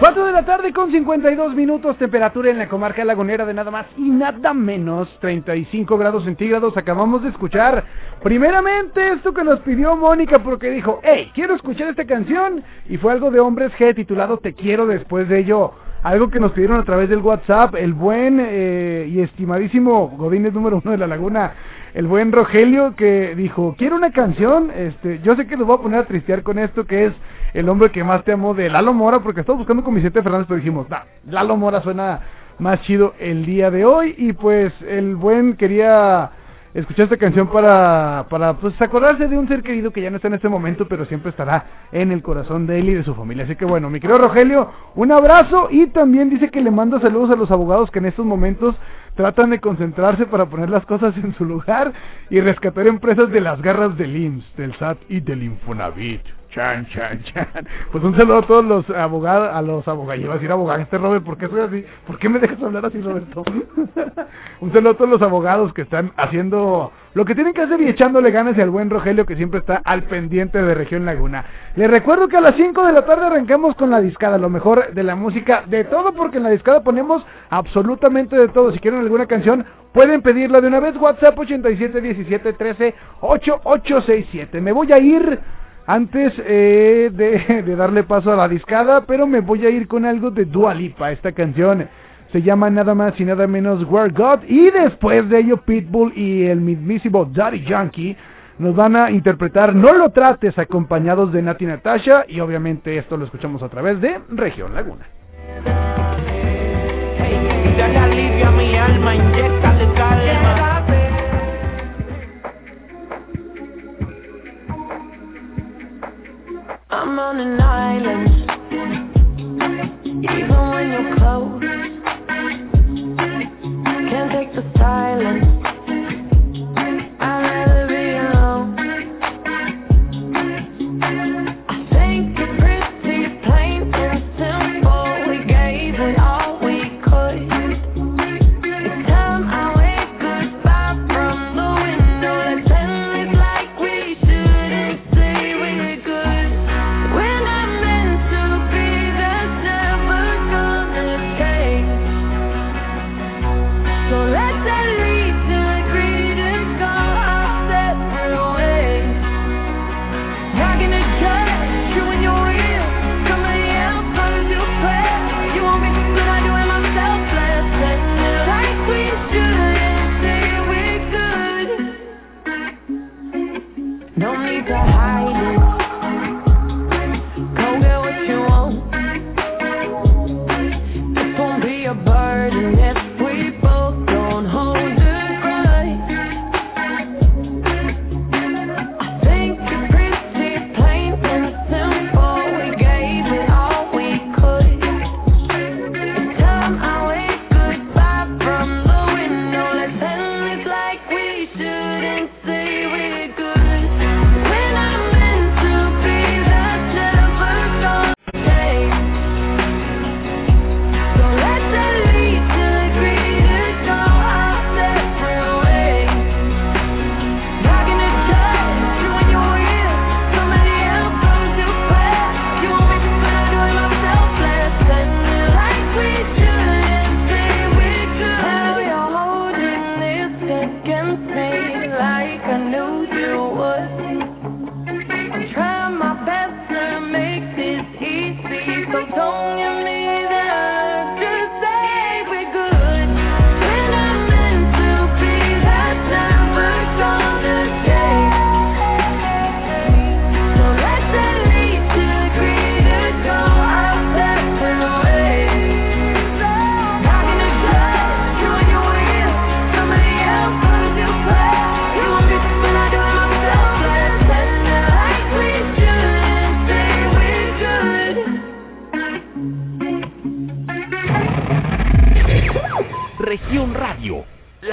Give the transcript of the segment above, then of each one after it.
4 de la tarde con 52 minutos, temperatura en la comarca lagunera de nada más y nada menos 35 grados centígrados. Acabamos de escuchar primeramente esto que nos pidió Mónica porque dijo, hey, quiero escuchar esta canción y fue algo de Hombres G titulado Te quiero después de ello. Algo que nos pidieron a través del WhatsApp, el buen eh, y estimadísimo Godínez número uno de la laguna, el buen Rogelio que dijo, quiero una canción, este, yo sé que los voy a poner a tristear con esto que es el hombre que más te amo de Lalo Mora, porque estamos buscando con Vicente Fernández, pero dijimos, nah, Lalo Mora suena más chido el día de hoy. Y pues el buen quería escuchar esta canción para, para pues acordarse de un ser querido que ya no está en este momento, pero siempre estará en el corazón de él y de su familia. Así que bueno, mi querido Rogelio, un abrazo y también dice que le manda saludos a los abogados que en estos momentos tratan de concentrarse para poner las cosas en su lugar y rescatar empresas de las garras del IMSS, del SAT y del Infonavit. Chan, chan, chan. Pues un saludo a todos los abogados, a los abogados, iba a decir abogados, este Robert, ¿por qué soy así? ¿Por qué me dejas hablar así, Roberto? un saludo a todos los abogados que están haciendo lo que tienen que hacer y echándole ganas al buen Rogelio que siempre está al pendiente de Región Laguna. Les recuerdo que a las 5 de la tarde arrancamos con la discada, lo mejor de la música, de todo, porque en la discada ponemos absolutamente de todo. Si quieren alguna canción, pueden pedirla de una vez. WhatsApp 87 17 13 8867. Me voy a ir antes eh, de, darle paso a la discada, pero me voy a ir con algo de Dua Lipa. Esta canción se llama nada más y nada menos Where God. Y después de ello, Pitbull y el mismísimo Daddy Yankee nos van a interpretar No lo trates acompañados de Nati Natasha. Y obviamente esto lo escuchamos a través de Región Laguna. Dale alivio a on an island, even when you're close. Can't take the silence.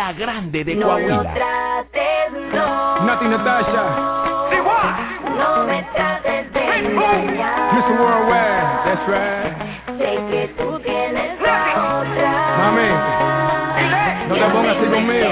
La grande de No lo Coahuila. trates, no. Nati Natasha, No me trates de engañar. Mr. Worldwide, that's right. Sé que tú tienes a otra. Mami, no te pongas así conmigo.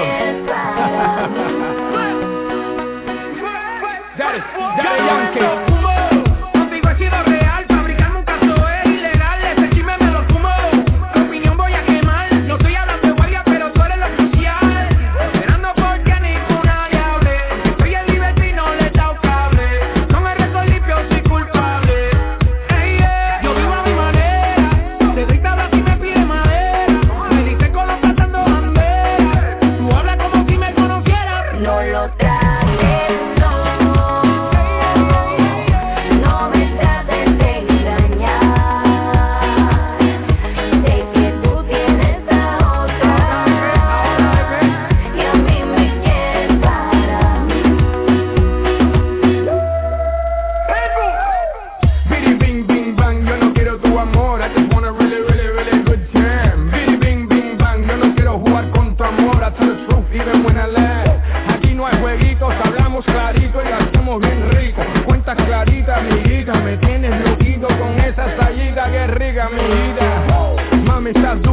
coming, shots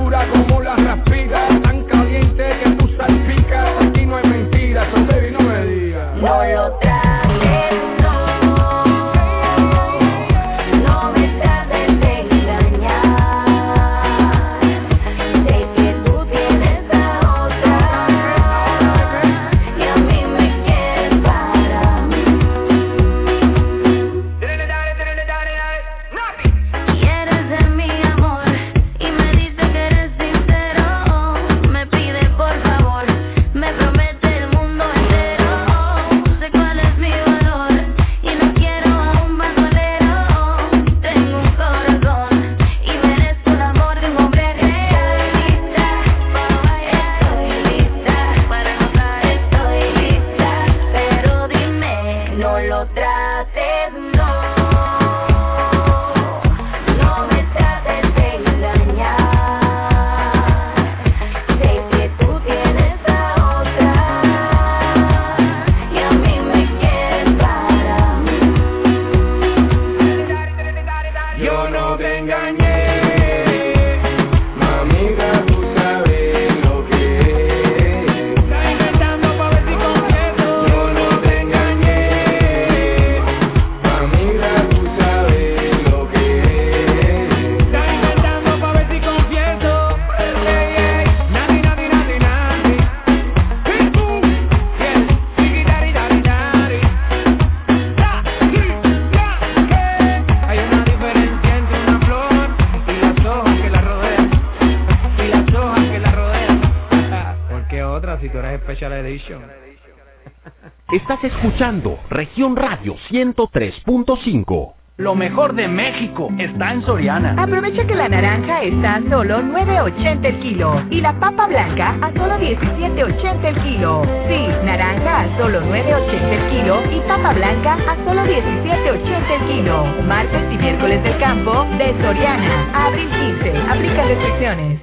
Estás escuchando Región Radio 103.5. Lo mejor de México está en Soriana. Aprovecha que la naranja está a solo 9.80 el kilo y la papa blanca a solo 17.80 el kilo. Sí, naranja a solo 9.80 el kilo y papa blanca a solo 17.80 el kilo. Martes y miércoles del campo de Soriana. Abril 15. Aplica restricciones.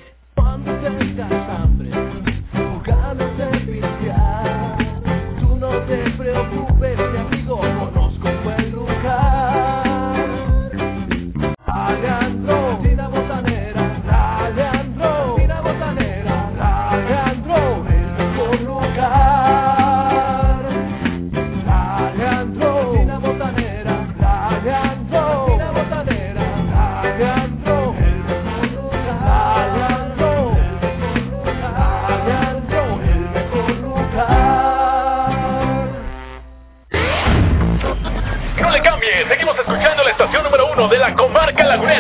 unstoppable.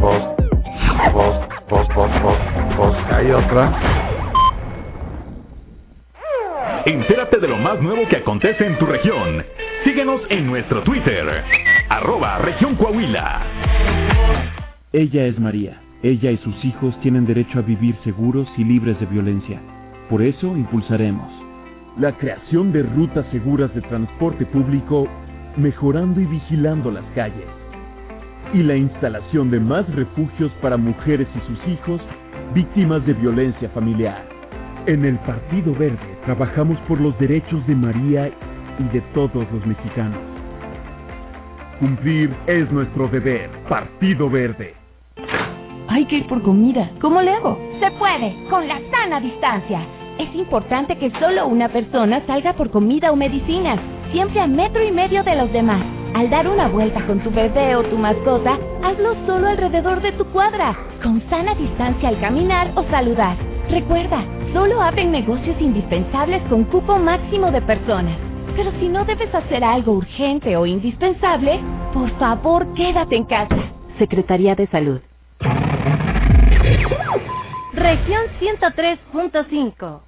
Post, post, post, post, post. Hay otra. Entérate de lo más nuevo que acontece en tu región. Síguenos en nuestro Twitter, arroba región Coahuila. Ella es María. Ella y sus hijos tienen derecho a vivir seguros y libres de violencia. Por eso impulsaremos la creación de rutas seguras de transporte público, mejorando y vigilando las calles y la instalación de más refugios para mujeres y sus hijos víctimas de violencia familiar. En el Partido Verde trabajamos por los derechos de María y de todos los mexicanos. Cumplir es nuestro deber. Partido Verde. Hay que ir por comida. ¿Cómo le hago? Se puede, con la sana distancia. Es importante que solo una persona salga por comida o medicinas, siempre a metro y medio de los demás. Al dar una vuelta con tu bebé o tu mascota, hazlo solo alrededor de tu cuadra, con sana distancia al caminar o saludar. Recuerda, solo abren negocios indispensables con cupo máximo de personas. Pero si no debes hacer algo urgente o indispensable, por favor quédate en casa. Secretaría de Salud. Región 103.5.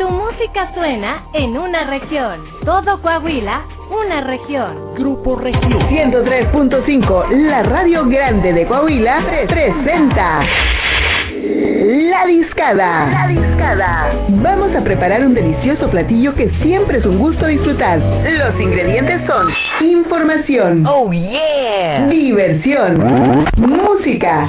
Tu música suena en una región. Todo Coahuila, una región. Grupo Región. 103.5, la radio grande de Coahuila, pre- presenta La Discada. La Discada. Vamos a preparar un delicioso platillo que siempre es un gusto disfrutar. Los ingredientes son información. Oh yeah. Diversión. Música.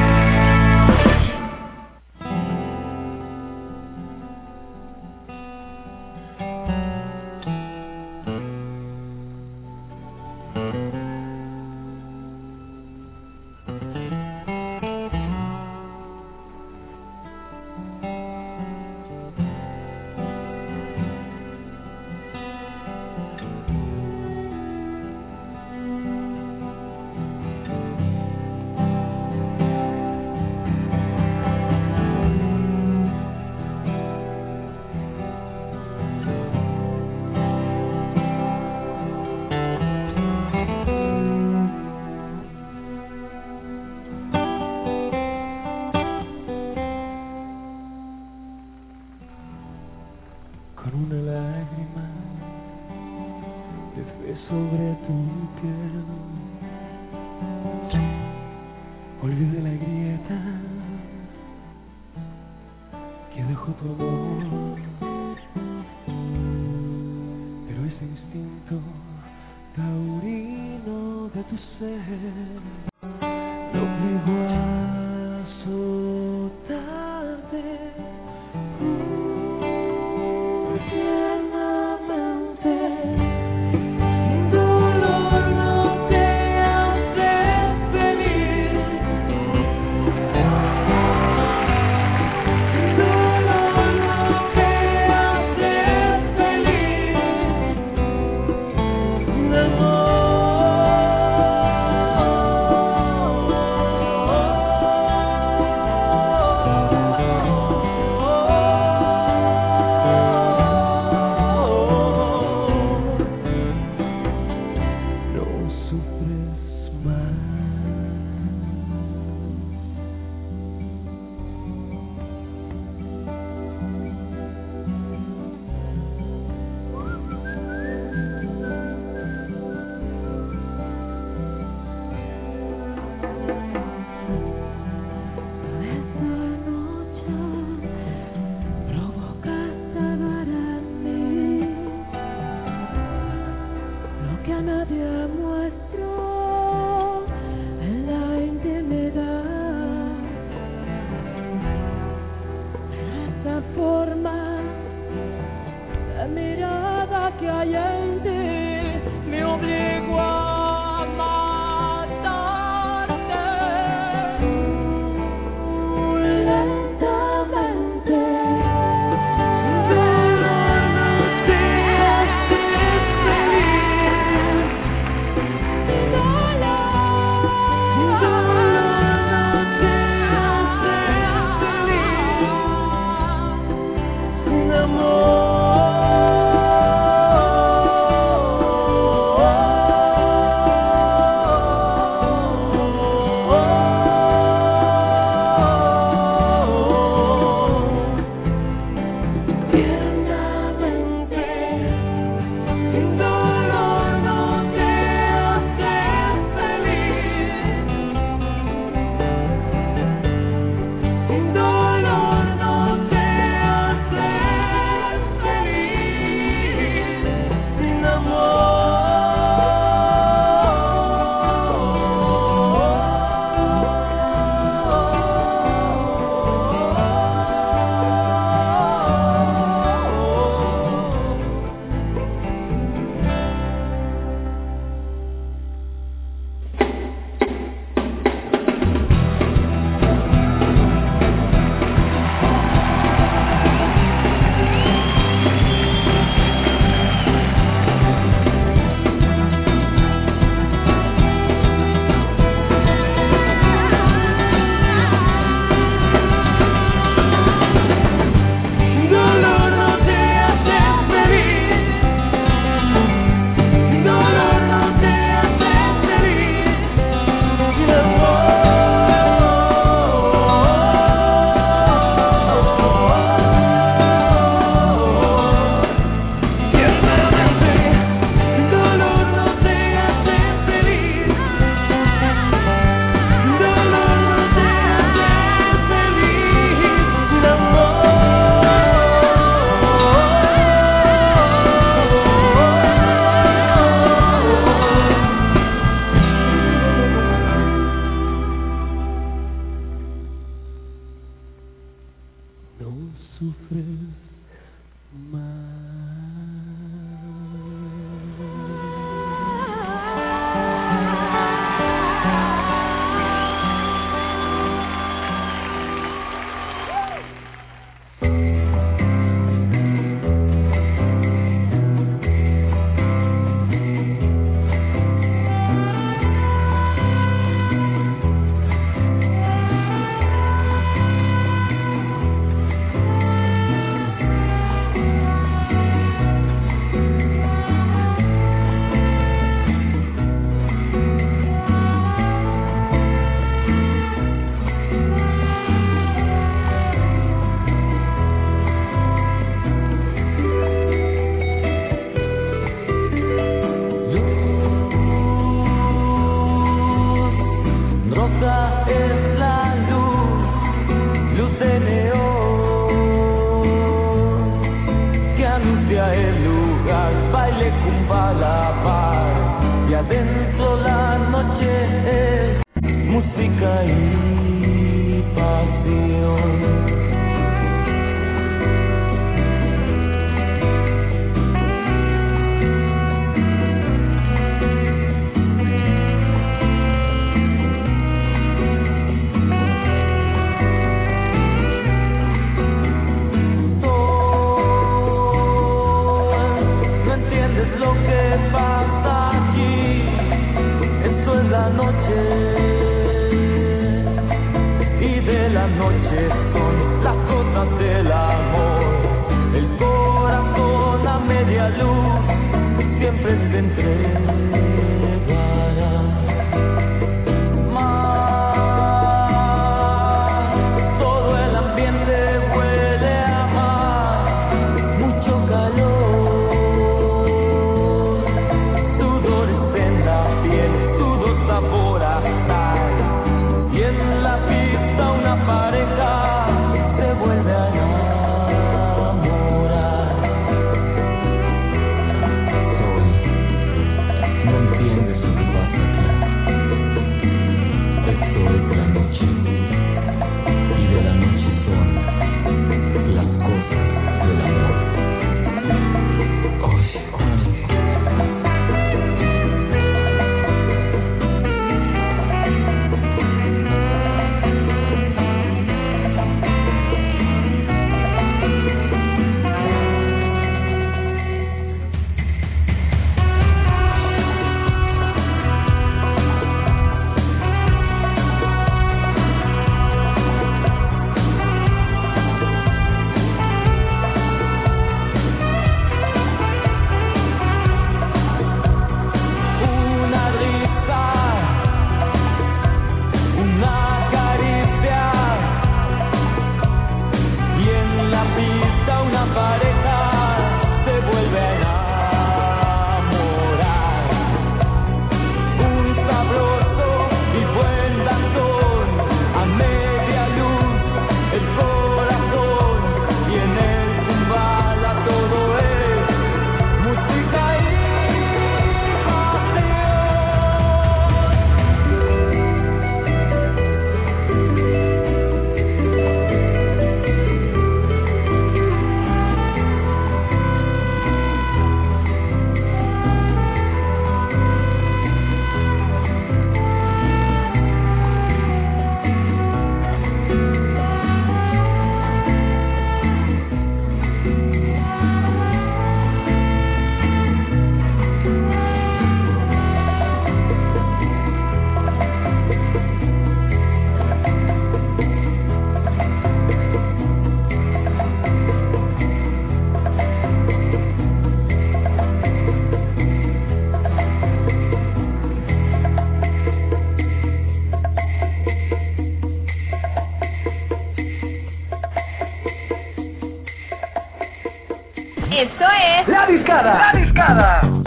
Esto es La discada. La discada.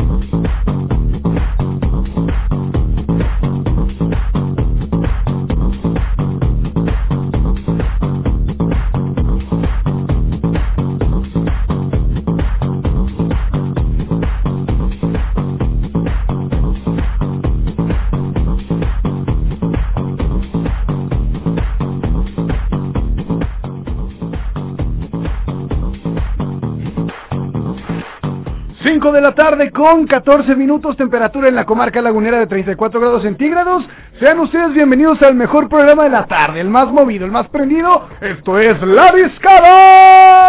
De la tarde con 14 minutos, temperatura en la comarca lagunera de 34 grados centígrados. Sean ustedes bienvenidos al mejor programa de la tarde, el más movido, el más prendido. Esto es La Discada.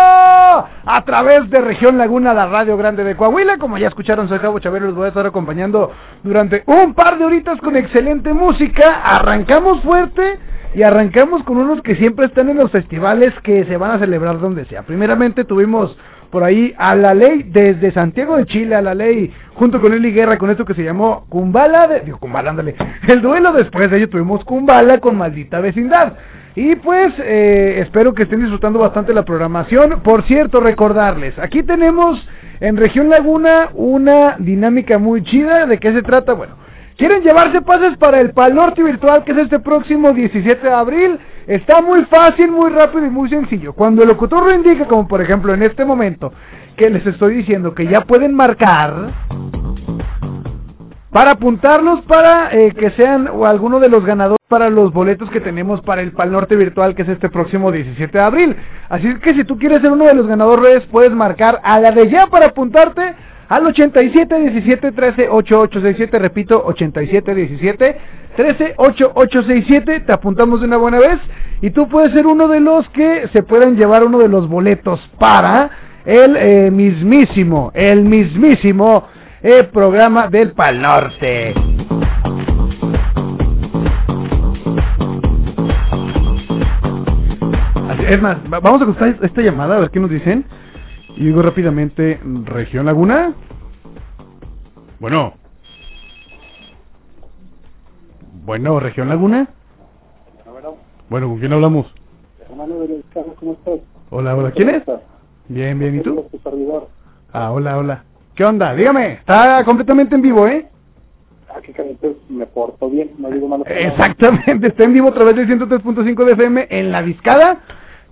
A través de Región Laguna, la radio grande de Coahuila. Como ya escucharon, soy Cabo Chavero, los voy a estar acompañando durante un par de horitas con excelente música. Arrancamos fuerte. Y arrancamos con unos que siempre están en los festivales que se van a celebrar donde sea. Primeramente tuvimos por ahí a la ley desde Santiago de Chile, a la ley junto con Eli Guerra con esto que se llamó Kumbala, digo Kumbala, ándale, el duelo después de ello tuvimos Kumbala con Maldita Vecindad. Y pues eh, espero que estén disfrutando bastante la programación. Por cierto, recordarles, aquí tenemos en Región Laguna una dinámica muy chida. ¿De qué se trata? Bueno, ¿Quieren llevarse pases para el Pal Norte Virtual que es este próximo 17 de abril? Está muy fácil, muy rápido y muy sencillo. Cuando el locutor lo indique, como por ejemplo en este momento, que les estoy diciendo que ya pueden marcar, para apuntarlos para eh, que sean o alguno de los ganadores para los boletos que tenemos para el Pal Norte virtual que es este próximo 17 de abril. Así que si tú quieres ser uno de los ganadores puedes marcar a la de ya para apuntarte al 87 17 13 8867, repito, 87 17 13 8867, te apuntamos de una buena vez y tú puedes ser uno de los que se puedan llevar uno de los boletos para el eh, mismísimo, el mismísimo eh, programa del Pal Norte. Es más, va- vamos a contestar esta llamada a ver qué nos dicen. Y digo rápidamente, Región Laguna. Bueno. Bueno, Región Laguna. Bueno, ¿con quién hablamos? Hermano de ¿cómo estás? Hola, hola. ¿Quién es? Bien, bien, ¿y tú? Ah, hola, hola. ¿Qué onda? Dígame, está completamente en vivo, ¿eh? Que me porto bien, no digo palabras. Exactamente, está en vivo a través del 103.5 de FM en La Discada.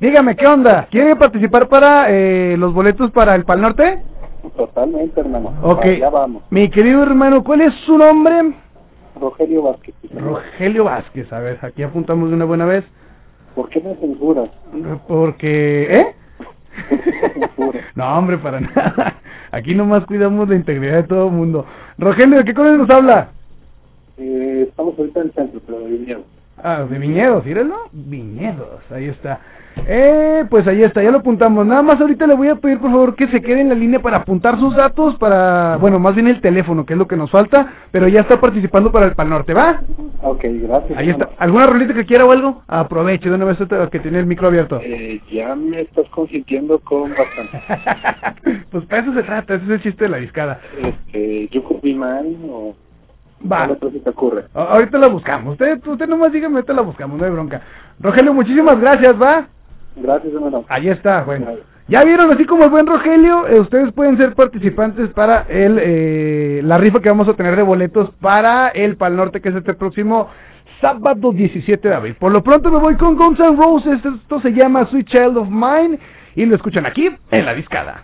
Dígame, ¿qué onda? ¿Quiere participar para eh, los boletos para el Pal Norte? Totalmente, hermano. Ok. Ya vamos. Mi querido hermano, ¿cuál es su nombre? Rogelio Vázquez. Rogelio Vázquez. A ver, aquí apuntamos de una buena vez. ¿Por qué me censuras? Porque, ¿eh? no, hombre, para nada. Aquí nomás cuidamos la integridad de todo el mundo. Rogelio, ¿de qué cosa nos habla? Eh, estamos ahorita en el centro, pero de viñedo. Ah, de viñedos, ¿íralo? Viñedos, ahí está. Eh, pues ahí está, ya lo apuntamos. Nada más ahorita le voy a pedir por favor que se quede en la línea para apuntar sus datos para, bueno, más bien el teléfono, que es lo que nos falta, pero ya está participando para el Pal Norte, ¿va? Ok, gracias. Ahí está. ¿Alguna rolita que quiera o algo? Aproveche de una vez que tiene el micro abierto. Eh, ya me estás consintiendo con bastante. Pues para eso se trata, ese es el chiste de la discada. este, ¿Yo cumplí mal o Va. te ocurre? Ahorita la buscamos. Usted, usted nomás dígame, ahorita la buscamos, no hay bronca. Rogelio, muchísimas gracias, ¿va? Gracias, hermano. Ahí está, bueno. Ya vieron, así como el buen Rogelio, eh, ustedes pueden ser participantes para el eh, la rifa que vamos a tener de boletos para el Pal Norte, que es este próximo sábado 17 de abril. Por lo pronto me voy con Guns N' Roses, esto se llama Sweet Child of Mine, y lo escuchan aquí en La Discada.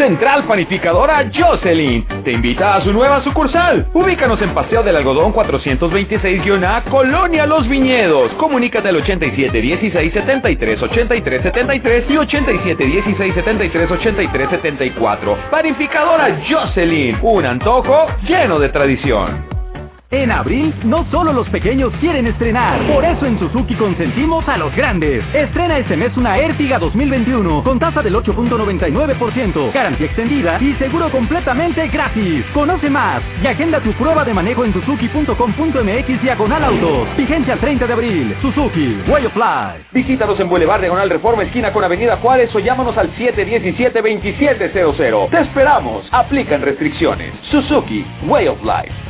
Central Panificadora Jocelyn te invita a su nueva sucursal. Ubícanos en Paseo del Algodón 426-A, Colonia Los Viñedos. Comunícate al 87 16 73 83 73 y 87 16 73 83 74. Panificadora Jocelyn, un antojo lleno de tradición. En abril, no solo los pequeños quieren estrenar. Por eso en Suzuki consentimos a los grandes. Estrena este mes una Ertiga 2021 con tasa del 8.99%, garantía extendida y seguro completamente gratis. Conoce más y agenda tu prueba de manejo en suzuki.com.mx diagonal autos. Vigencia al 30 de abril. Suzuki, Way of Life. Visítanos en Boulevard Diagonal Reforma, esquina con Avenida Juárez o llámanos al 717-2700. Te esperamos. Aplican restricciones. Suzuki, Way of Life.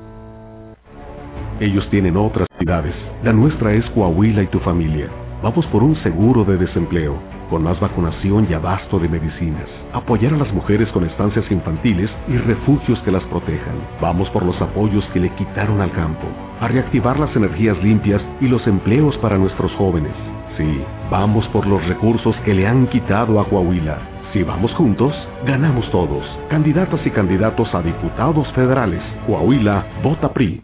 Ellos tienen otras ciudades. La nuestra es Coahuila y tu familia. Vamos por un seguro de desempleo, con más vacunación y abasto de medicinas. Apoyar a las mujeres con estancias infantiles y refugios que las protejan. Vamos por los apoyos que le quitaron al campo. A reactivar las energías limpias y los empleos para nuestros jóvenes. Sí, vamos por los recursos que le han quitado a Coahuila. Si vamos juntos, ganamos todos. Candidatas y candidatos a diputados federales. Coahuila, vota PRI.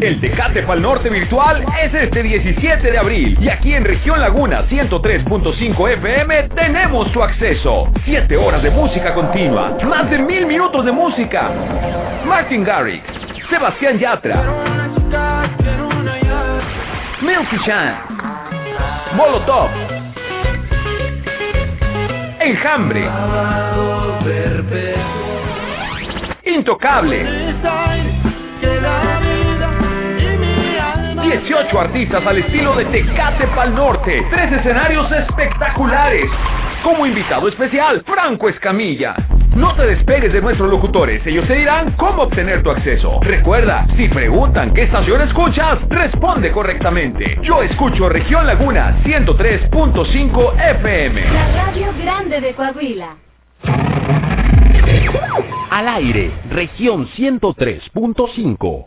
El Tecate Pal Norte virtual es este 17 de abril y aquí en Región Laguna 103.5 FM tenemos su acceso. 7 horas de música continua, más de mil minutos de música. Martin Garrix, Sebastián Yatra, Milky Chan, Molotov, Enjambre, Intocable. 18 artistas al estilo de Tecate Pal Norte. Tres escenarios espectaculares. Como invitado especial, Franco Escamilla. No te despegues de nuestros locutores, ellos te dirán cómo obtener tu acceso. Recuerda, si preguntan qué estación escuchas, responde correctamente. Yo escucho Región Laguna 103.5 FM. La radio grande de Coahuila. Al aire, región 103.5.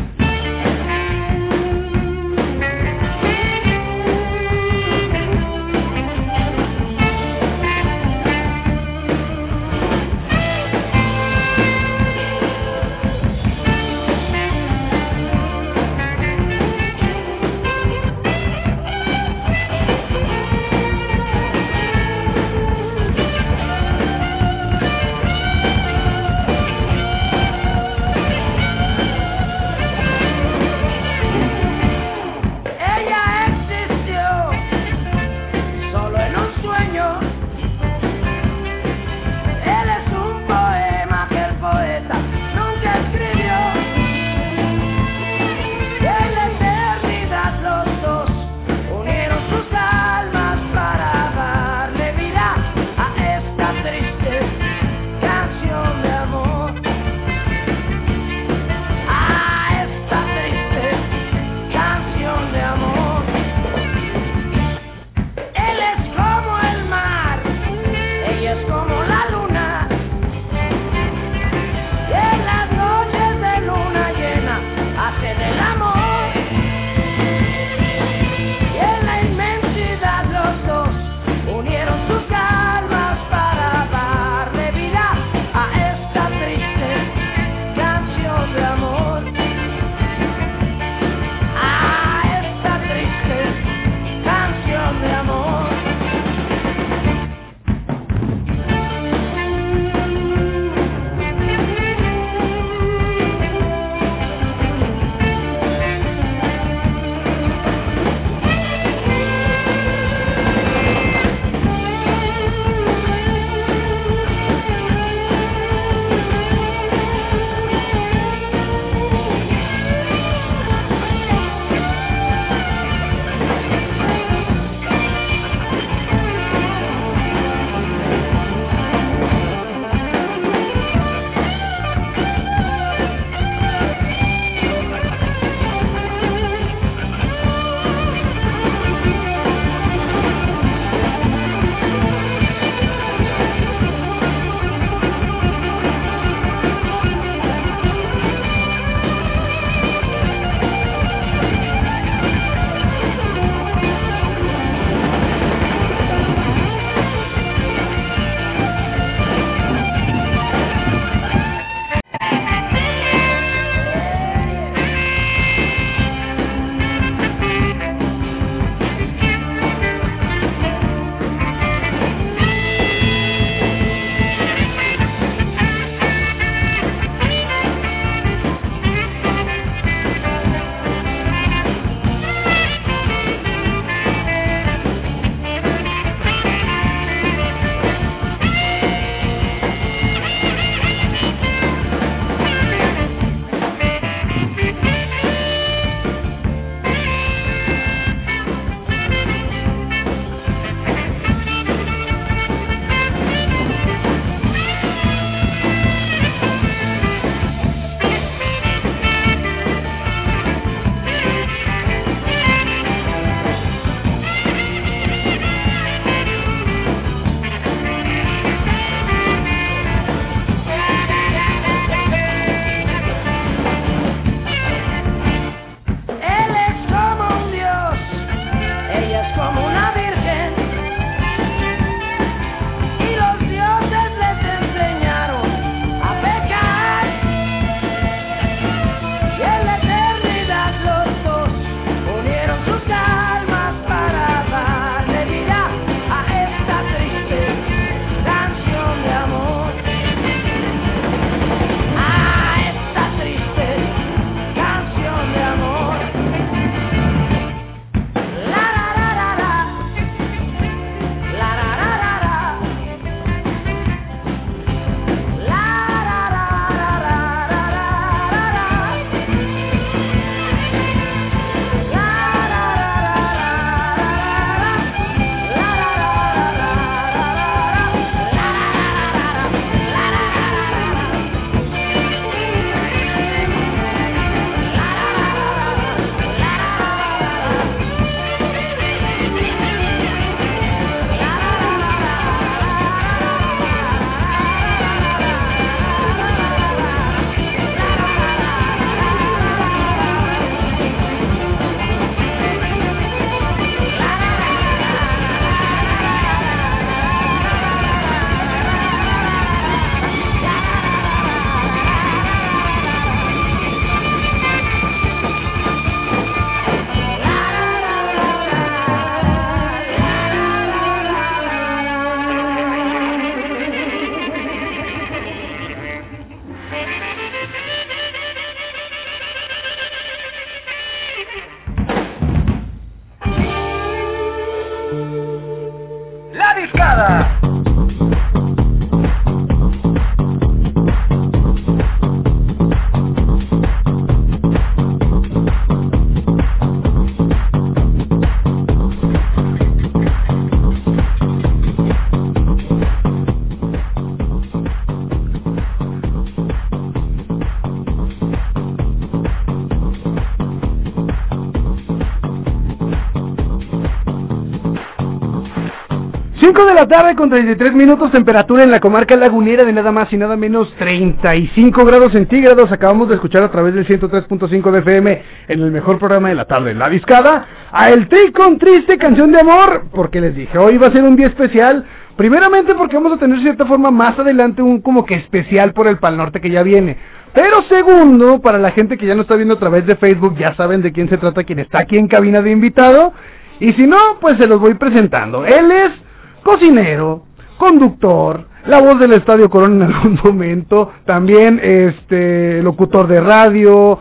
5 de la tarde con 33 minutos, temperatura en la comarca lagunera de nada más y nada menos 35 grados centígrados. Acabamos de escuchar a través del 103.5 de FM en el mejor programa de la tarde, La Discada, a El Tri con Triste Canción de Amor, porque les dije, hoy va a ser un día especial. Primeramente porque vamos a tener de cierta forma más adelante un como que especial por el Pal Norte que ya viene. Pero segundo, para la gente que ya no está viendo a través de Facebook, ya saben de quién se trata, quien está aquí en cabina de invitado. Y si no, pues se los voy presentando. Él es cocinero, conductor, la voz del Estadio Corona en algún momento, también este locutor de radio,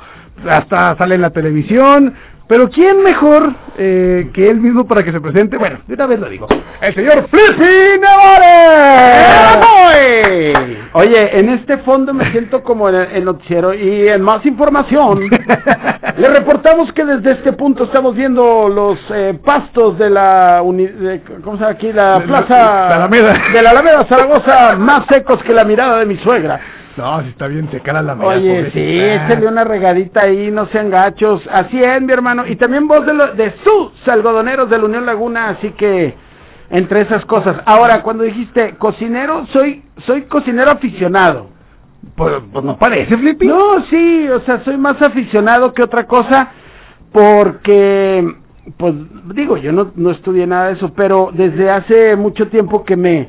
hasta sale en la televisión. Pero ¿quién mejor eh, que él mismo para que se presente? Bueno, de una vez lo digo. El señor Flippy Navarre. Oye, en este fondo me siento como en el, noticiero y en más información le reportamos que desde este punto estamos viendo los eh, pastos de la uni- de- ¿cómo se llama aquí? La De la- plaza la Alameda. de la Alameda Zaragoza más secos que la mirada de mi suegra. No, si está bien seca la Alameda, Oye, sí, échale una regadita ahí, no sean gachos. Así es, mi hermano. Y también voz de, lo- de sus algodoneros de la Unión Laguna, así que entre esas cosas. Ahora, cuando dijiste cocinero, soy soy cocinero aficionado. Pues, pues no parece, Flippy. No, sí, o sea, soy más aficionado que otra cosa porque, pues digo, yo no, no estudié nada de eso, pero desde hace mucho tiempo que me,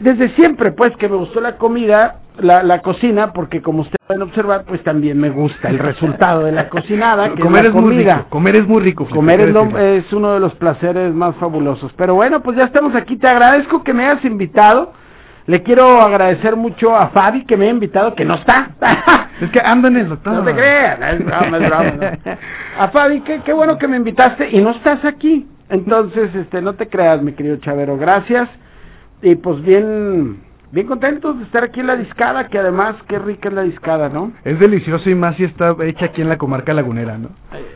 desde siempre pues que me gustó la comida, la, la cocina, porque como ustedes pueden observar, pues también me gusta el resultado de la cocinada, que comer es es muy rico, comer es muy rico. Comer es, lo- uno de los placeres más fabulosos. Pero bueno, pues ya estamos aquí. Te agradezco que me hayas invitado. Le quiero agradecer mucho a Fabi que me ha invitado, que no está. Es que ando en el doctor. No te creas, es broma, es broma, ¿no? A Fabi, qué, qué bueno que me invitaste y no estás aquí. Entonces, este, no te creas, mi querido Chavero, gracias. Y pues bien, bien contentos de estar aquí en la discada, que además, qué rica es la discada, ¿no? Es delicioso y más si está hecha aquí en la comarca lagunera, ¿no?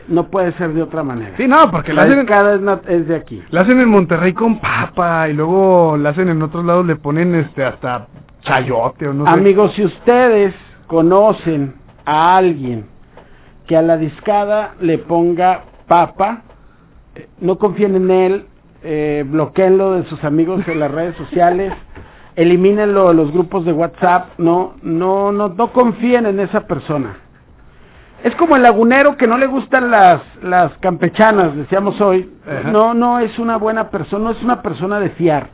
No puede ser de otra manera. Sí, no, porque la la hacen, discada es, es de aquí. la hacen en Monterrey con papa y luego la hacen en otros lados, le ponen este hasta chayote o no sé. Amigos, si ustedes conocen a alguien que a la discada le ponga papa, eh, no confíen en él, eh, bloqueenlo de sus amigos en las redes sociales, elimínenlo de los grupos de WhatsApp, no, no, no, no confíen en esa persona. Es como el lagunero que no le gustan las, las campechanas, decíamos hoy. Ajá. No, no es una buena persona, no es una persona de fiar.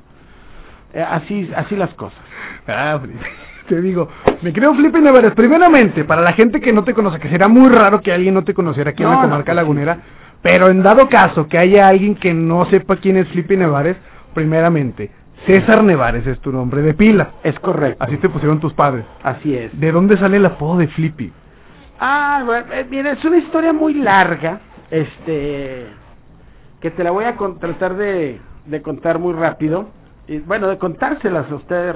Eh, así, así las cosas. Ah, Flippy, te digo, me creo Flippy Nevares. Primeramente, para la gente que no te conoce, que será muy raro que alguien no te conociera aquí en No, la no, comarca pues, lagunera, pero en dado caso que haya alguien que no sepa quién es Flippy Nevares, primeramente, César Nevares es tu nombre de pila. Es correcto. Así te pusieron tus padres. Así es. ¿De dónde sale el apodo de Flippy? Ah, bueno, eh, mira, es una historia muy larga, este, que te la voy a con- tratar de, de contar muy rápido, y bueno, de contárselas a ustedes.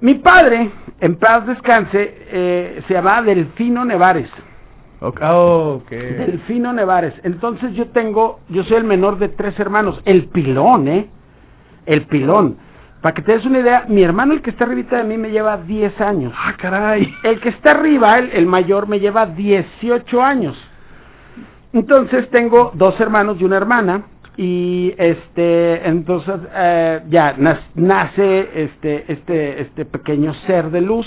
Mi padre, en paz descanse, eh, se llamaba Delfino Nevares. Ok, oh, ok. Delfino Nevares. Entonces yo tengo, yo soy el menor de tres hermanos, el pilón, ¿eh? El pilón. Para que te des una idea, mi hermano, el que está arribita de mí, me lleva 10 años. Ah, caray. El que está arriba, el, el mayor, me lleva 18 años. Entonces tengo dos hermanos y una hermana. Y este, entonces eh, ya nace este, este, este pequeño ser de luz.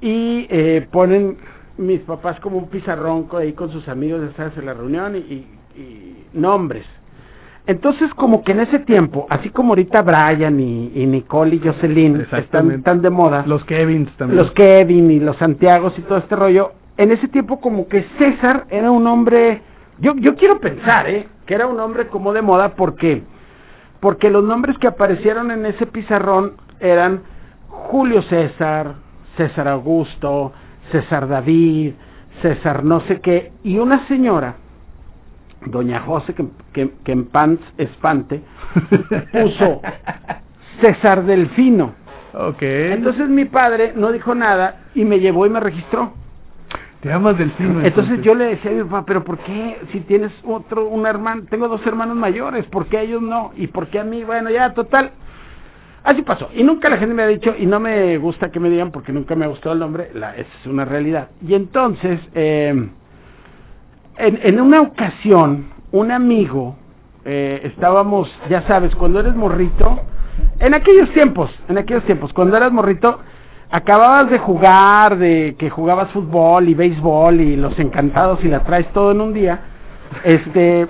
Y eh, ponen mis papás como un pizarrón ahí con sus amigos, ya sabes, en la reunión y, y- y nombres. Entonces, como que en ese tiempo, así como ahorita Brian y, y Nicole y Jocelyn están tan de moda, Los Kevins también. los Kevin y los Santiagos y todo este rollo, en ese tiempo como que César era un hombre, yo, yo quiero pensar, ¿eh? que era un hombre como de moda porque porque los nombres que aparecieron en ese pizarrón eran Julio César, César Augusto, César David, César no sé qué, y una señora, doña José, que, que, que en pan espante, puso César Delfino. Ok. Entonces mi padre no dijo nada y me llevó y me registró. Te llamas Delfino. Entonces yo le decía a mi papá, pero ¿por qué si tienes otro, un hermano, tengo dos hermanos mayores, ¿por qué ellos no? ¿Y por qué a mí? Bueno, ya, total. Así pasó. Y nunca la gente me ha dicho, y no me gusta que me digan porque nunca me ha gustado el nombre, la, es una realidad. Y entonces, eh, en, en una ocasión, un amigo eh, estábamos, ya sabes, cuando eres morrito, en aquellos tiempos, en aquellos tiempos, cuando eras morrito, acababas de jugar, de que jugabas fútbol y béisbol y los encantados y la traes todo en un día, este, eh,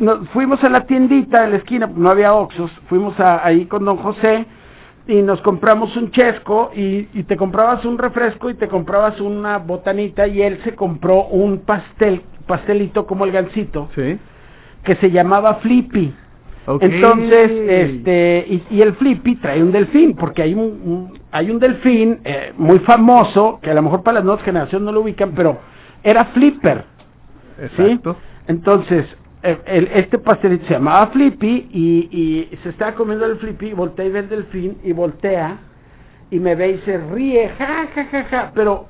nos fuimos a la tiendita de la esquina, no había Oxos, fuimos a- ahí con don José y nos compramos un chesco y, y te comprabas un refresco y te comprabas una botanita y él se compró un pastel, pastelito como el gansito, que se llamaba Flippy. Entonces, este, y, y el Flippy trae un delfín, porque hay un, un- hay un delfín eh, muy famoso, que a lo mejor para las nuevas generaciones no lo ubican, pero era Flipper. Exacto. Entonces, eh, el- este pastelito se llamaba Flippy y, y se estaba comiendo el Flippy y voltea y ve el delfín y voltea y me ve y se ríe, ja, ja, ja, ja, pero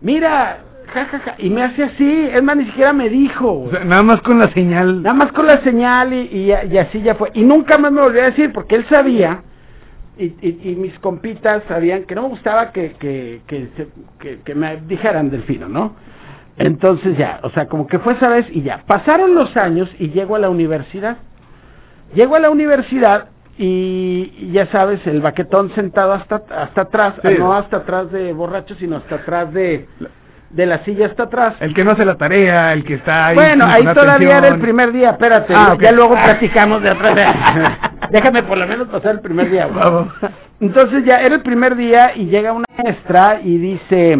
mira, ja, ja, ja, y me hace así, es más, ni siquiera me dijo. O sea, nada más con la señal. Nada más con la señal y, y, y así ya fue. Y nunca más me volvió a decir porque él sabía y, y, y mis compitas sabían que no me gustaba que, que, que, que, que me dijeran delfino, ¿no? Entonces ya, o sea, como que fue esa vez y ya. Pasaron los años y llego a la universidad. Llego a la universidad y, y ya sabes, el baquetón sentado hasta, hasta atrás, Sí. no hasta atrás de borracho, sino hasta atrás de, de la silla hasta atrás. El que no hace la tarea, el que está ahí. Bueno, ahí todavía atención. era el primer día, espérate, Ah, ya luego platicamos de otra vez. Déjame por lo menos pasar el primer día. güey. Vamos. Entonces ya era el primer día y llega una maestra y dice,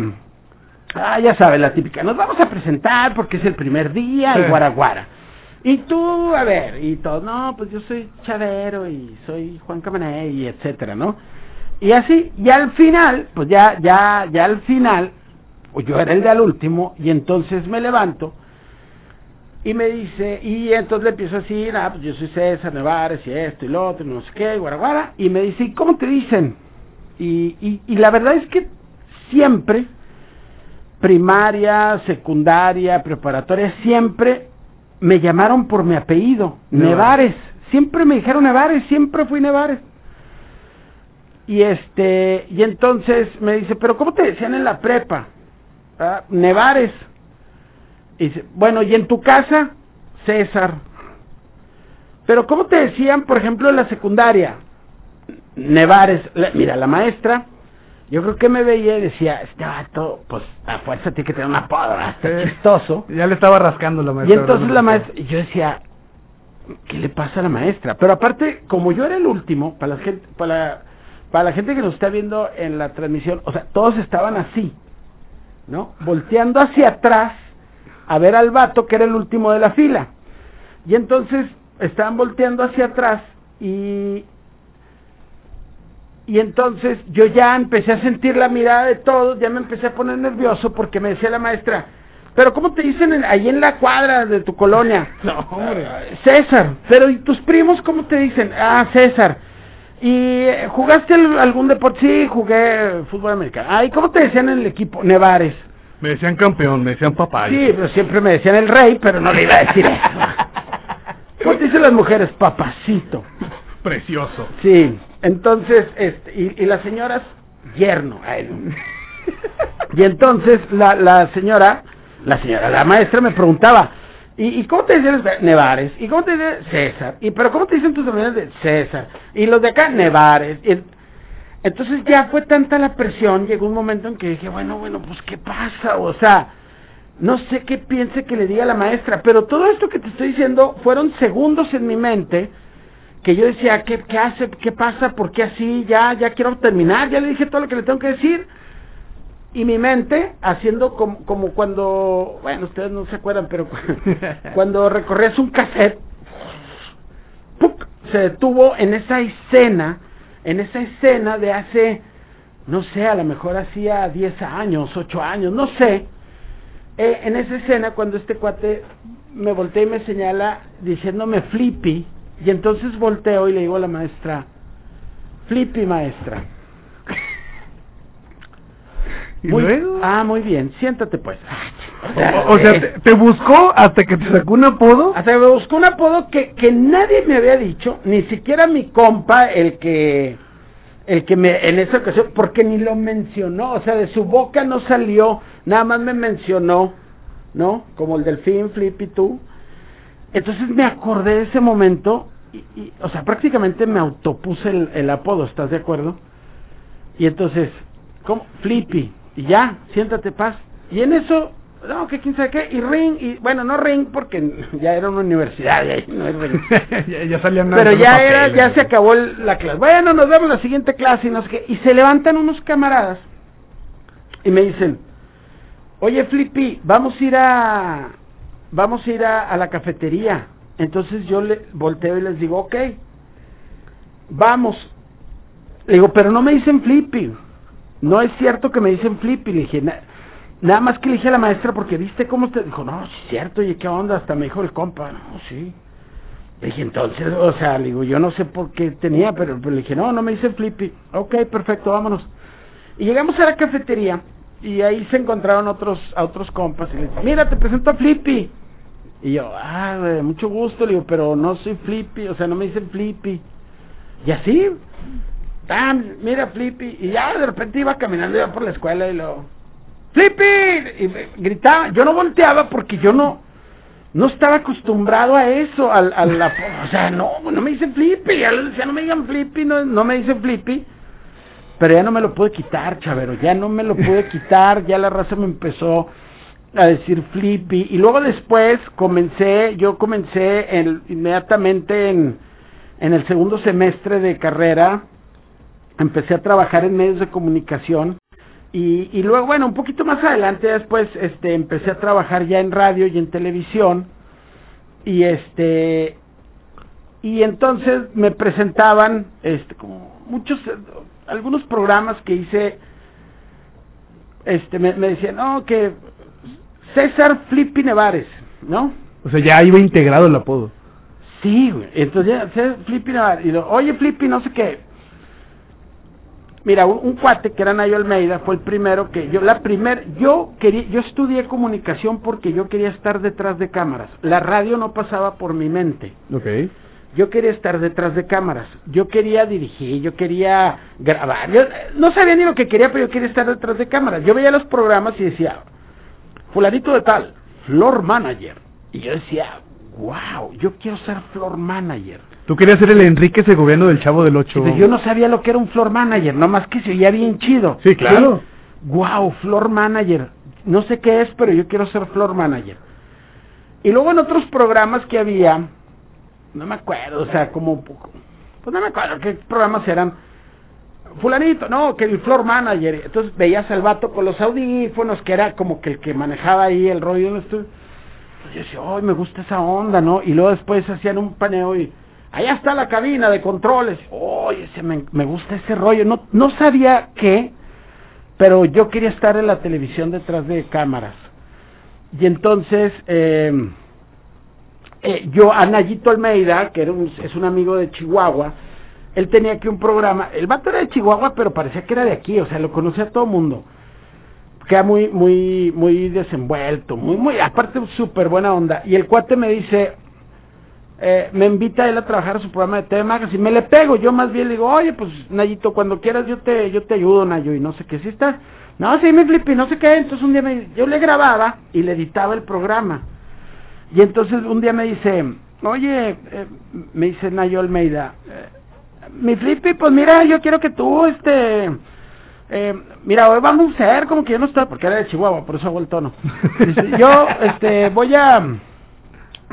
ah, ya sabes, la típica, nos vamos a presentar porque es el primer día y Sí. guaraguara. Y tú, a ver, y todo, no, pues yo soy Chavero y soy Juan Camané y etcétera, ¿no? Y así, y al final, pues ya, ya, ya al final, yo era el de al último, y entonces me levanto y me dice, y entonces le empiezo a decir, ah, pues yo soy César Nevares y esto y lo otro, y no sé qué, guaraguara, y me dice, ¿y cómo te dicen? Y, y, y la verdad es que siempre, primaria, secundaria, preparatoria, siempre me llamaron por mi apellido, Nevares. Nevares, siempre me dijeron Nevares, siempre fui Nevares. Y este, y entonces me dice, pero ¿cómo te decían en la prepa? "Ah, Nevares. Y dice, bueno, ¿y en tu casa? César. Pero ¿cómo te decían, por ejemplo, en la secundaria? Nevares. La- mira, la maestra, yo creo que me veía y decía, este vato, pues a fuerza tiene que tener una ¿verdad? está Sí. chistoso. Ya le estaba rascando la Y maestra. entonces la maestra, y yo decía, ¿qué le pasa a la maestra? Pero aparte, como yo era el último, para la gente, para la, para la gente que nos está viendo en la transmisión, o sea, todos estaban así, ¿no? Volteando hacia atrás a ver al vato que era el último de la fila. Y entonces estaban volteando hacia atrás y y entonces yo ya empecé a sentir la mirada de todos, ya me empecé a poner nervioso porque me decía la maestra, pero ¿cómo te dicen en- ahí en la cuadra de tu colonia? No, hombre. César, pero ¿y tus primos cómo te dicen? Ah, César. ¿Y jugaste al- algún deporte? Sí, jugué fútbol americano. Ah, ¿y cómo te decían en el equipo? Nevares. Me decían campeón, me decían papá. Sí, pero siempre me decían el rey, pero no le iba a decir eso. ¿Cómo te dicen las mujeres? Papacito. Precioso. Sí, entonces, este, y, y las señoras, yerno. Ay, no. Y entonces la, la señora, la señora, la maestra me preguntaba, ¿y, y cómo te dicen Nevares? ¿Y cómo te dicen César? ¿Y pero cómo te dicen tus amigos de César? Y los de acá, Nevares. Y entonces ya fue tanta la presión, llegó un momento en que dije, bueno, bueno, pues ¿qué pasa? O sea, no sé qué piense que le diga la maestra, pero todo esto que te estoy diciendo fueron segundos en mi mente que yo decía, ¿qué, qué hace? ¿Qué pasa? ¿Por qué así? Ya, ya quiero terminar, ya le dije todo lo que le tengo que decir. Y mi mente, haciendo como, como cuando, bueno, ustedes no se acuerdan, pero cu- cuando recorrías un cassette, ¡puc! se detuvo en esa escena, en esa escena de hace, no sé, a lo mejor hacía 10 años, 8 años, no sé, eh, en esa escena cuando este cuate me voltea y me señala diciéndome flippy, y entonces volteo y le digo a la maestra, flippy maestra. ¿Y Muy- luego? Ah, muy bien, siéntate pues. O, o sea, te, te buscó hasta que te sacó un apodo. Hasta que me buscó un apodo que, que nadie me había dicho, ni siquiera mi compa, el que, el que me, en esa ocasión, porque ni lo mencionó, o sea, de su boca no salió, nada más me mencionó, ¿no? Como el delfín, Flippy, tú. Entonces me acordé de ese momento y, y, o sea, prácticamente me autopuse el, el apodo, ¿estás de acuerdo? Y entonces, ¿cómo? Flippy. Y ya, siéntate, paz. Y en eso, no, que quién sabe qué, y ring, y bueno, no ring porque ya era una universidad, y ahí no es ring. ya, ya salían Pero ya era, ya se acabó el- la clase. Bueno, nos vemos la siguiente clase y no sé qué. Y se levantan unos camaradas y me dicen, oye Flippy, vamos a ir a, vamos a ir a, a la cafetería. Entonces yo le volteo y les digo, ok, vamos. Le digo, pero no me dicen Flippy. No es cierto que me dicen Flippy. Le dije, "Na- nada más que le dije a la maestra porque viste cómo te dijo, no, sí es cierto, oye, qué onda, hasta me dijo el compa, no, sí. Le dije, entonces, o sea, le digo, yo no sé por qué tenía, pero, pero le dije, no, no me dice Flippy. Ok, perfecto, vámonos. Y llegamos a la cafetería y ahí se encontraron otros a otros compas y le dije, mira, te presento a Flippy. Y yo, ah, mucho gusto, le digo, pero no soy Flippy, o sea, no me dicen Flippy. Y así, tan, mira Flippy, y ya de repente iba caminando iba por la escuela y lo, Flippy, y gritaba, yo no volteaba porque yo no, no estaba acostumbrado a eso, al, a la, o sea, no, no me dicen Flippy, ya no me digan Flippy, no, no me dicen Flippy, pero ya no me lo pude quitar, chavero, ya no me lo pude quitar, ya la raza me empezó a decir Flippy, y luego después comencé, yo comencé en- inmediatamente en, en el segundo semestre de carrera, empecé a trabajar en medios de comunicación, y, y luego, bueno, un poquito más adelante después, este, empecé a trabajar ya en radio y en televisión, y este, y entonces me presentaban, este, como muchos, eh, algunos programas que hice, este, me, me decían, no, que César Flippy Nevares, ¿no? O sea, ya iba integrado el apodo. Sí, güey. Entonces ya, César Flippy Nevares, y lo, oye Flippy, no sé qué. Mira, un, un cuate que era Nayo Almeida fue el primero que yo, la primer, yo quería, yo estudié comunicación porque yo quería estar detrás de cámaras. La radio no pasaba por mi mente. Ok. Yo quería estar detrás de cámaras. Yo quería dirigir, yo quería grabar. Yo no sabía ni lo que quería, pero yo quería estar detrás de cámaras. Yo veía los programas y decía, fulanito de tal, floor manager. Y yo decía, wow, yo quiero ser floor manager. Tú querías ser el Enrique Segoviano del Chavo del Ocho. Yo no sabía lo que era un floor manager, nomás que se oía bien chido. Sí, claro. Wow, floor manager. No sé qué es, pero yo quiero ser floor manager. Y luego en otros programas que había, no me acuerdo, o sea, como, pues no me acuerdo qué programas eran. Fulanito, no, que el floor manager. Entonces veías al vato con los audífonos, que era como que el que manejaba ahí el rollo. Entonces yo decía, ay, me gusta esa onda, ¿no? Y luego después hacían un paneo y, allá está la cabina de controles. Oye, ese me, gusta ese rollo. No, sabía qué, pero yo quería estar en la televisión detrás de cámaras. Y entonces, eh, eh, yo a Nayito Almeida, que era un, es un amigo de Chihuahua, él tenía aquí un programa, el vato era de Chihuahua, pero parecía que era de aquí, o sea, lo conocía todo el mundo. Queda muy, muy, muy desenvuelto, muy, muy, aparte súper buena onda. Y el cuate me dice, eh, me invita él a trabajar a su programa de TV Magazine, me le pego, yo más bien le digo, oye, pues Nayito, cuando quieras yo te, yo te ayudo, Nayo, y no sé qué, si estás, no, sí, me flippy, no sé qué, entonces un día me, yo le grababa y le editaba el programa. Y entonces un día me dice, oye, eh, me dice Nayo Almeida, eh, mi flippy, pues mira, yo quiero que tú, este, eh, mira, hoy vamos a hacer como que yo no estoy, porque era de Chihuahua, por eso hago el tono. Dice, yo, este, voy a,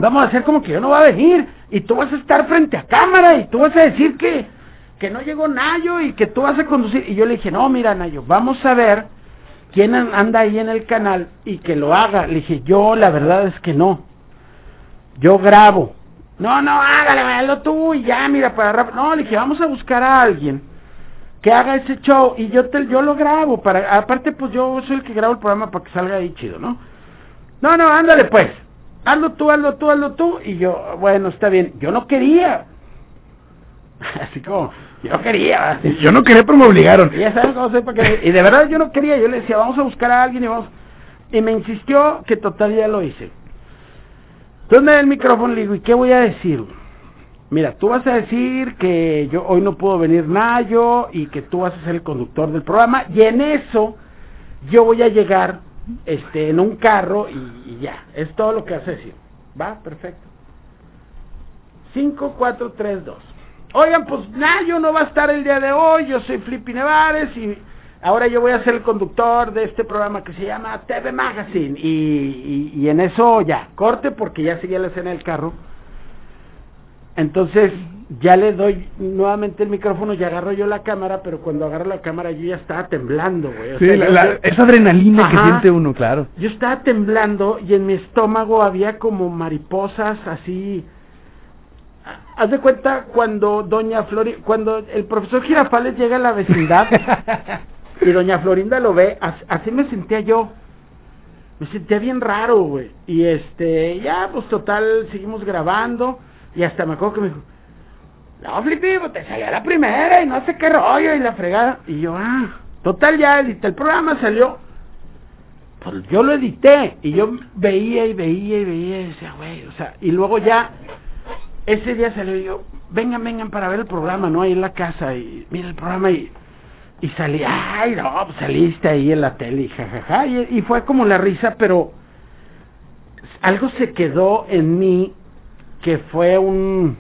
vamos a hacer como que yo no va a venir, y tú vas a estar frente a cámara, y tú vas a decir que, que no llegó Nayo, y que tú vas a conducir. Y yo le dije, no, mira, Nayo, vamos a ver quién an- anda ahí en el canal, y que lo haga. Le dije, yo la verdad es que no. Yo grabo. No, no, hágale, hazlo tú y ya, mira, para rap- No, le dije, vamos a buscar a alguien que haga ese show y yo te, yo lo grabo. para Aparte, pues yo soy el que grabo el programa para que salga ahí chido, ¿no? No, no, ándale pues. Hazlo tú, hazlo tú, hazlo tú. Y yo, bueno, está bien. Yo no quería. Así como, yo no quería. Yo no quería, pero me obligaron. Y ya saben cómo soy para que- Y de verdad yo no quería. Yo le decía, vamos a buscar a alguien y vamos. Y me insistió que total ya lo hice. Entonces me da el micrófono y le digo, ¿y qué voy a decir? Mira, tú vas a decir que yo hoy no puedo venir Nayo y que tú vas a ser el conductor del programa y en eso yo voy a llegar este en un carro y, y ya, es todo lo que vas a decir. Va, perfecto. 5432. Oigan, pues Nayo no va a estar el día de hoy, yo soy Flippy Nevares y ahora yo voy a ser el conductor de este programa que se llama TV Magazine y, y, y en eso ya, corte porque ya seguía la escena del carro. Entonces ya le doy nuevamente el micrófono y agarro yo la cámara, pero cuando agarro la cámara yo ya estaba temblando, güey. O Sí, sea, la- yo- la- esa adrenalina que siente uno, claro. yo estaba temblando y en mi estómago había como mariposas así. Haz de cuenta cuando doña Flori, cuando el profesor Girafales llega a la vecindad y doña Florinda lo ve, as- así me sentía yo. Me sentía bien raro, güey. Y este, ya, pues total, seguimos grabando y hasta me acuerdo que me dijo, no, Flippy, pues, te salió la primera y no sé qué rollo y la fregada. Y yo, ah, total, ya edité el programa, salió. Pues yo lo edité y yo veía y veía y veía y decía, güey, o sea, y luego ya, ese día salió y yo, vengan, vengan para ver el programa, ¿no? Ahí en la casa y mira el programa y, y salí, ay, no, pues saliste ahí en la tele jajaja, y, y fue como la risa, pero algo se quedó en mí que fue un,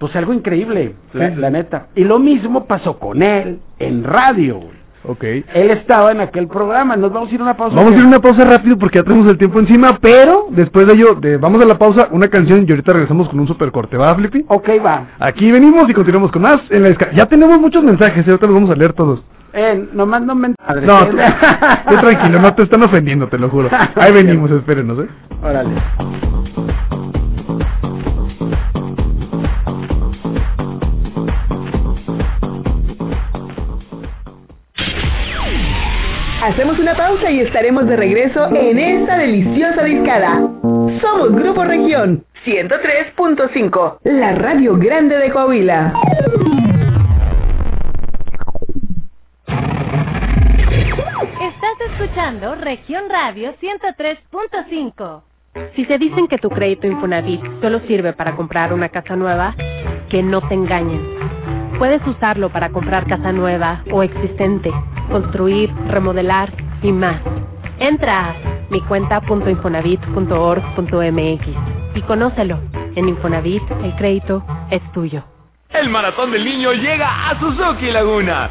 pues algo increíble, la, Sí, sí. la neta. Y lo mismo pasó con él en radio, güey. Ok. Él estaba en aquel programa. Nos vamos a ir a una pausa. Vamos a ir a una pausa rápido porque ya tenemos el tiempo encima, pero después de ello, de- vamos a la pausa, una canción y ahorita regresamos con un super corte. ¿Va, Flippy? Ok, va. Aquí venimos y continuamos con más. En la ya tenemos muchos mensajes, ¿eh? ahorita los vamos a leer todos. Eh, nomás no me... No, tú, tú tranquilo, no te están ofendiendo, te lo juro. Ahí venimos, espérenos, ¿eh? Órale. Hacemos una pausa y estaremos de regreso en esta deliciosa discada. Somos Grupo Región 103.5, la radio grande de Coahuila. Estás escuchando Región Radio 103.5. Si te dicen que tu crédito Infonavit solo sirve para comprar una casa nueva, que no te engañen. Puedes usarlo para comprar casa nueva o existente, construir, remodelar y más. Entra a micuenta.infonavit.org.mx y conócelo. En Infonavit el crédito es tuyo. El maratón del niño llega a Suzuki Laguna.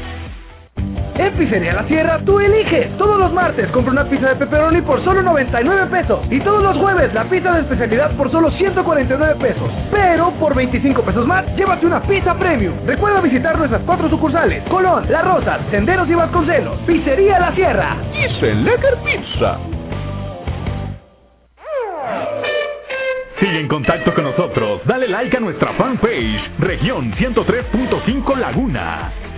En Pizzería La Sierra tú eliges. Todos los martes compra una pizza de pepperoni por solo 99 pesos. Y todos los jueves la pizza de especialidad por solo 149 pesos. Pero por 25 pesos más, llévate una pizza premium. Recuerda visitar nuestras cuatro sucursales. Colón, La Rosas, Senderos y Vasconcelos. Pizzería La Sierra. Lecker Pizza. Sigue en contacto con nosotros. Dale like a nuestra fanpage, región 103.5 Laguna.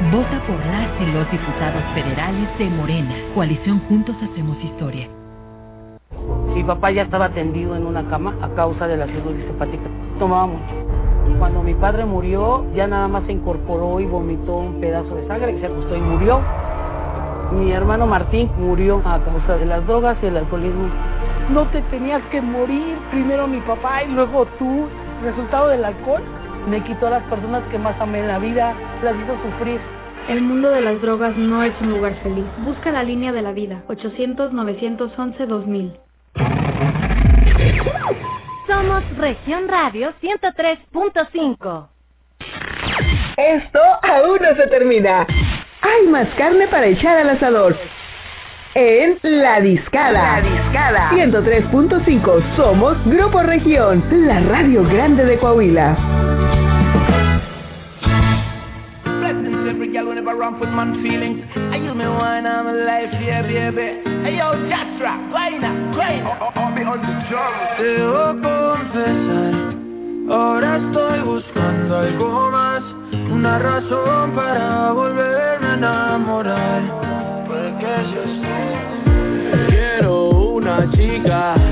Vota por las y los diputados federales de Morena. Coalición Juntos Hacemos Historia. Mi papá ya estaba tendido en una cama a causa de la cirrosis hepática. Tomaba. Cuando mi padre murió, ya nada más se incorporó y vomitó un pedazo de sangre y se acostó y murió. Mi hermano Martín murió a causa de las drogas y el alcoholismo. No te tenías que morir, primero mi papá y luego tú. Resultado del alcohol me quitó a las personas que más amé en la vida, las hizo sufrir. El mundo de las drogas no es un lugar feliz. Busca la línea de la vida. 800-911-2000. Somos Región Radio 103.5. Esto aún no se termina. Hay más carne para echar al asador. En La Discada. La Discada. 103.5. Somos Grupo Región, la radio grande de Coahuila. Blessings every gal whenever I'm want put man feelings. I use me wine, I'm alive, yeah, baby. Hey, yo, Jatra, vaina, vaina. I'll be on the drum. Debo confesar, ahora estoy buscando algo más, una razón para volverme a enamorar. Puede que yo estoy. Una chica,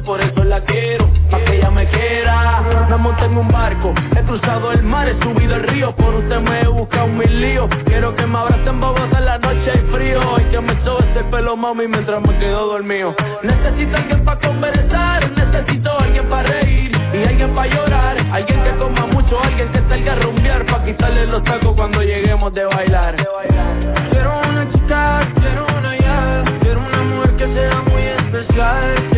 por eso la quiero, pa' que ella me quiera. Me monté en un barco, he cruzado el mar, he subido el río, por usted me he buscado mil líos. Quiero que me abracen bobos en la noche y frío, y que me sobe ese pelo, mami, mientras me quedo dormido. Necesito alguien pa' conversar, necesito alguien pa' reír, y alguien pa' llorar, alguien que coma mucho, alguien que salga a rumbear, pa' quitarle los tacos cuando lleguemos de bailar. Quiero una chica, quiero una ya, quiero una mujer que sea muy especial.